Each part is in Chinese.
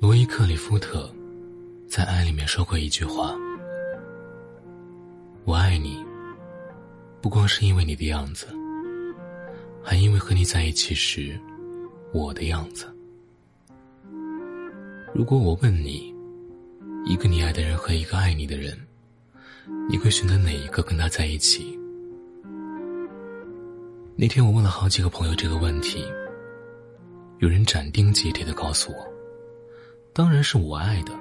罗伊·克里夫特在《爱》里面说过一句话：“我爱你，不光是因为你的样子，还因为和你在一起时我的样子。如果我问你，一个你爱的人和一个爱你的人，你会选择哪一个跟他在一起？”那天我问了好几个朋友这个问题，有人斩钉截铁的告诉我。当然是我爱的。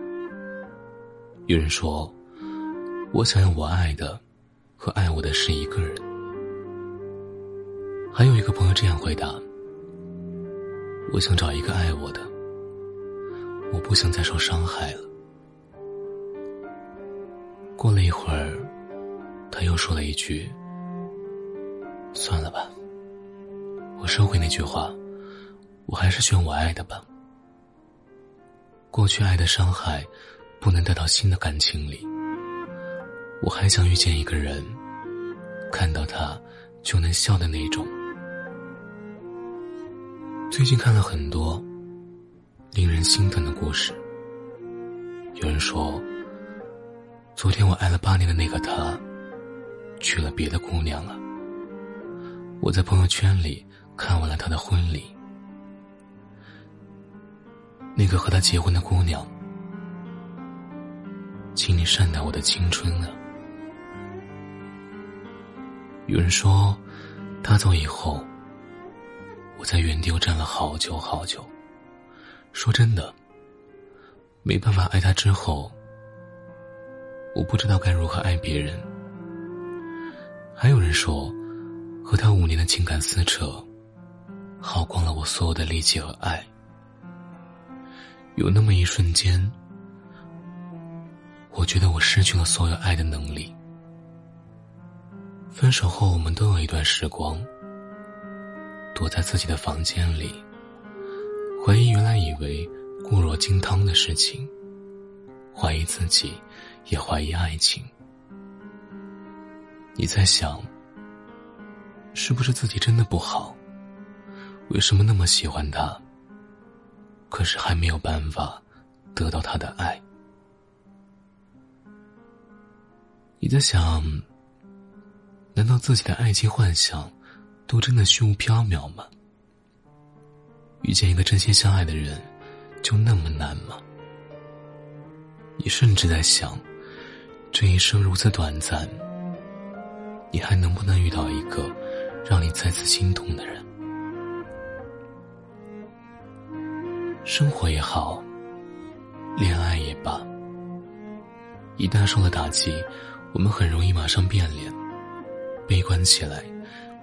有人说，我想要我爱的和爱我的是一个人。还有一个朋友这样回答：我想找一个爱我的，我不想再受伤害了。过了一会儿，他又说了一句：“算了吧，我收回那句话，我还是选我爱的吧。”过去爱的伤害，不能带到新的感情里。我还想遇见一个人，看到他就能笑的那种。最近看了很多令人心疼的故事。有人说，昨天我爱了八年的那个他，娶了别的姑娘了。我在朋友圈里看完了他的婚礼。那个和他结婚的姑娘，请你善待我的青春啊！有人说，他走以后，我在原地又站了好久好久。说真的，没办法爱他之后，我不知道该如何爱别人。还有人说，和他五年的情感撕扯，耗光了我所有的力气和爱。有那么一瞬间，我觉得我失去了所有爱的能力。分手后，我们都有一段时光，躲在自己的房间里，怀疑原来以为固若金汤的事情，怀疑自己，也怀疑爱情。你在想，是不是自己真的不好？为什么那么喜欢他？可是还没有办法得到他的爱。你在想，难道自己的爱情幻想都真的虚无缥缈吗？遇见一个真心相爱的人，就那么难吗？你甚至在想，这一生如此短暂，你还能不能遇到一个让你再次心痛的人？生活也好，恋爱也罢，一旦受了打击，我们很容易马上变脸，悲观起来，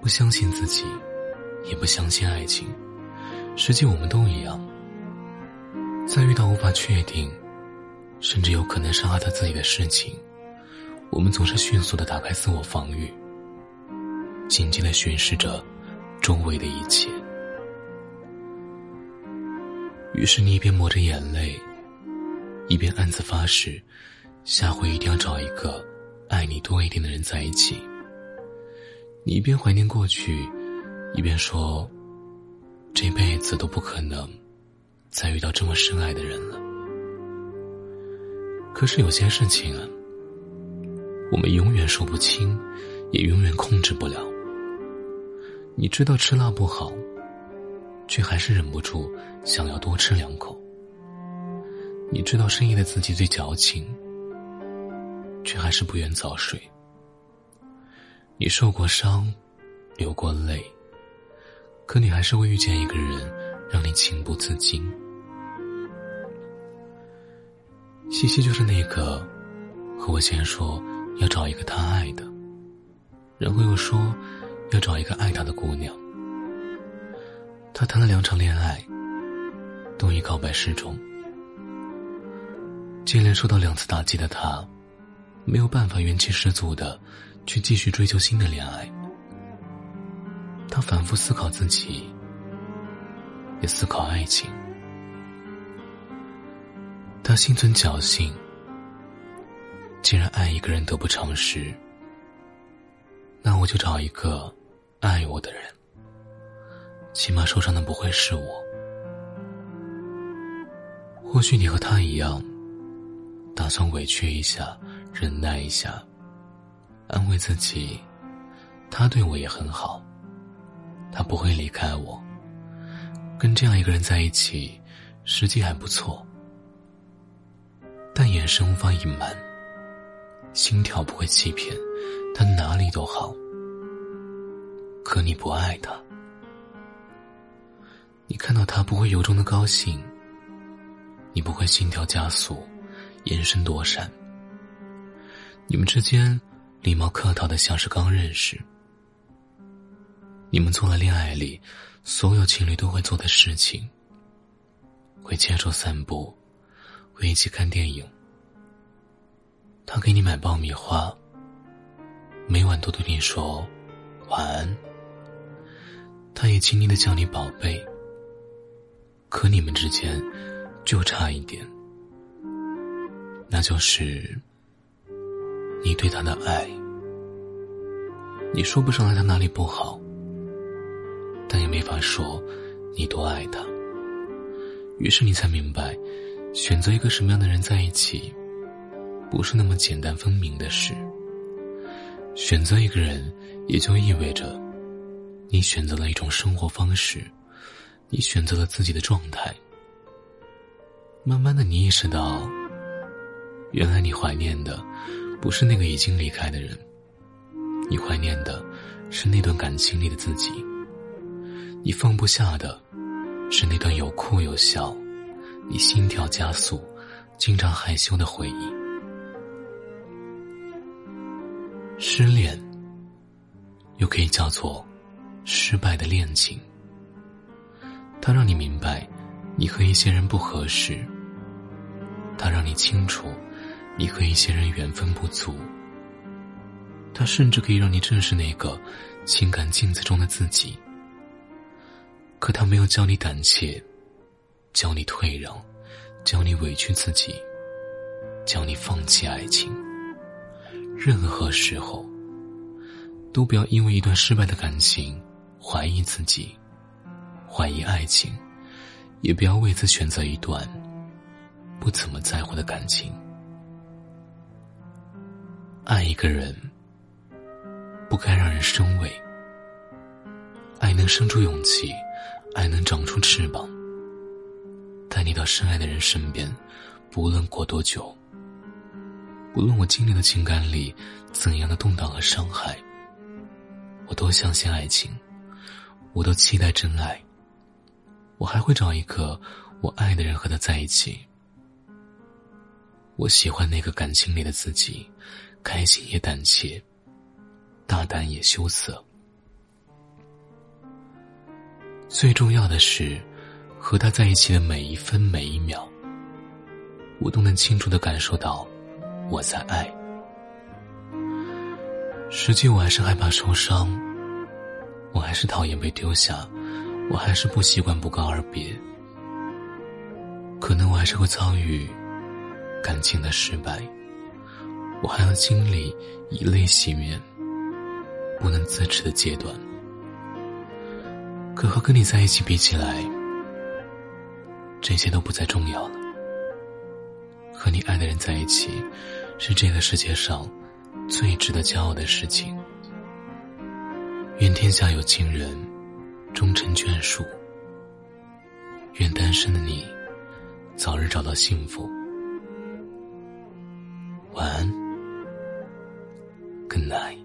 不相信自己，也不相信爱情。实际我们都一样，在遇到无法确定，甚至有可能伤害到自己的事情，我们总是迅速的打开自我防御，紧紧的巡视着周围的一切。于是你一边抹着眼泪，一边暗自发誓，下回一定要找一个爱你多一点的人在一起。你一边怀念过去，一边说，这辈子都不可能再遇到这么深爱的人了。可是有些事情啊，我们永远说不清，也永远控制不了。你知道吃辣不好。却还是忍不住想要多吃两口。你知道深夜的自己最矫情，却还是不愿早睡。你受过伤，流过泪，可你还是会遇见一个人，让你情不自禁。西西就是那个和我先说要找一个他爱的，然后又说要找一个爱他的姑娘。他谈了两场恋爱，都以告白示众。接连受到两次打击的他，没有办法元气十足的去继续追求新的恋爱。他反复思考自己，也思考爱情。他心存侥幸，既然爱一个人得不偿失，那我就找一个爱我的人。起码受伤的不会是我。或许你和他一样，打算委屈一下，忍耐一下，安慰自己，他对我也很好，他不会离开我。跟这样一个人在一起，实际还不错。但眼神无法隐瞒，心跳不会欺骗，他哪里都好。可你不爱他，你看到他不会由衷的高兴，你不会心跳加速，眼神躲闪。你们之间礼貌客套的像是刚认识。你们做了恋爱里所有情侣都会做的事情，会牵手散步。会一起看电影。他给你买爆米花，每晚都对你说晚安。他也亲昵的叫你宝贝。可你们之间就差一点，那就是你对他的爱。你说不上来他哪里不好，但也没法说你多爱他。于是你才明白。选择一个什么样的人在一起，不是那么简单分明的事。选择一个人，也就意味着，你选择了一种生活方式，你选择了自己的状态。慢慢的，你意识到，原来你怀念的，不是那个已经离开的人，你怀念的，是那段感情里的自己。你放不下的，是那段有哭有笑。你心跳加速，经常害羞的回忆。失恋，又可以叫做失败的恋情。它让你明白，你和一些人不合适；它让你清楚，你和一些人缘分不足；它甚至可以让你正视那个情感镜子中的自己。可它没有教你胆怯。教你退让，教你委屈自己，教你放弃爱情。任何时候，都不要因为一段失败的感情怀疑自己，怀疑爱情，也不要为此选择一段不怎么在乎的感情。爱一个人，不该让人生畏。爱能生出勇气，爱能长出翅膀。带你到深爱的人身边，不论过多久，不论我经历的情感里怎样的动荡和伤害，我都相信爱情，我都期待真爱。我还会找一个我爱的人和他在一起。我喜欢那个感情里的自己，开心也胆怯，大胆也羞涩。最重要的是。和他在一起的每一分每一秒，我都能清楚的感受到我在爱。实际我还是害怕受伤，我还是讨厌被丢下，我还是不习惯不告而别。可能我还是会遭遇感情的失败，我还要经历以泪洗面、不能自持的阶段。可和跟你在一起比起来，这些都不再重要了。和你爱的人在一起，是这个世界上最值得骄傲的事情。愿天下有情人终成眷属。愿单身的你早日找到幸福。晚安 good night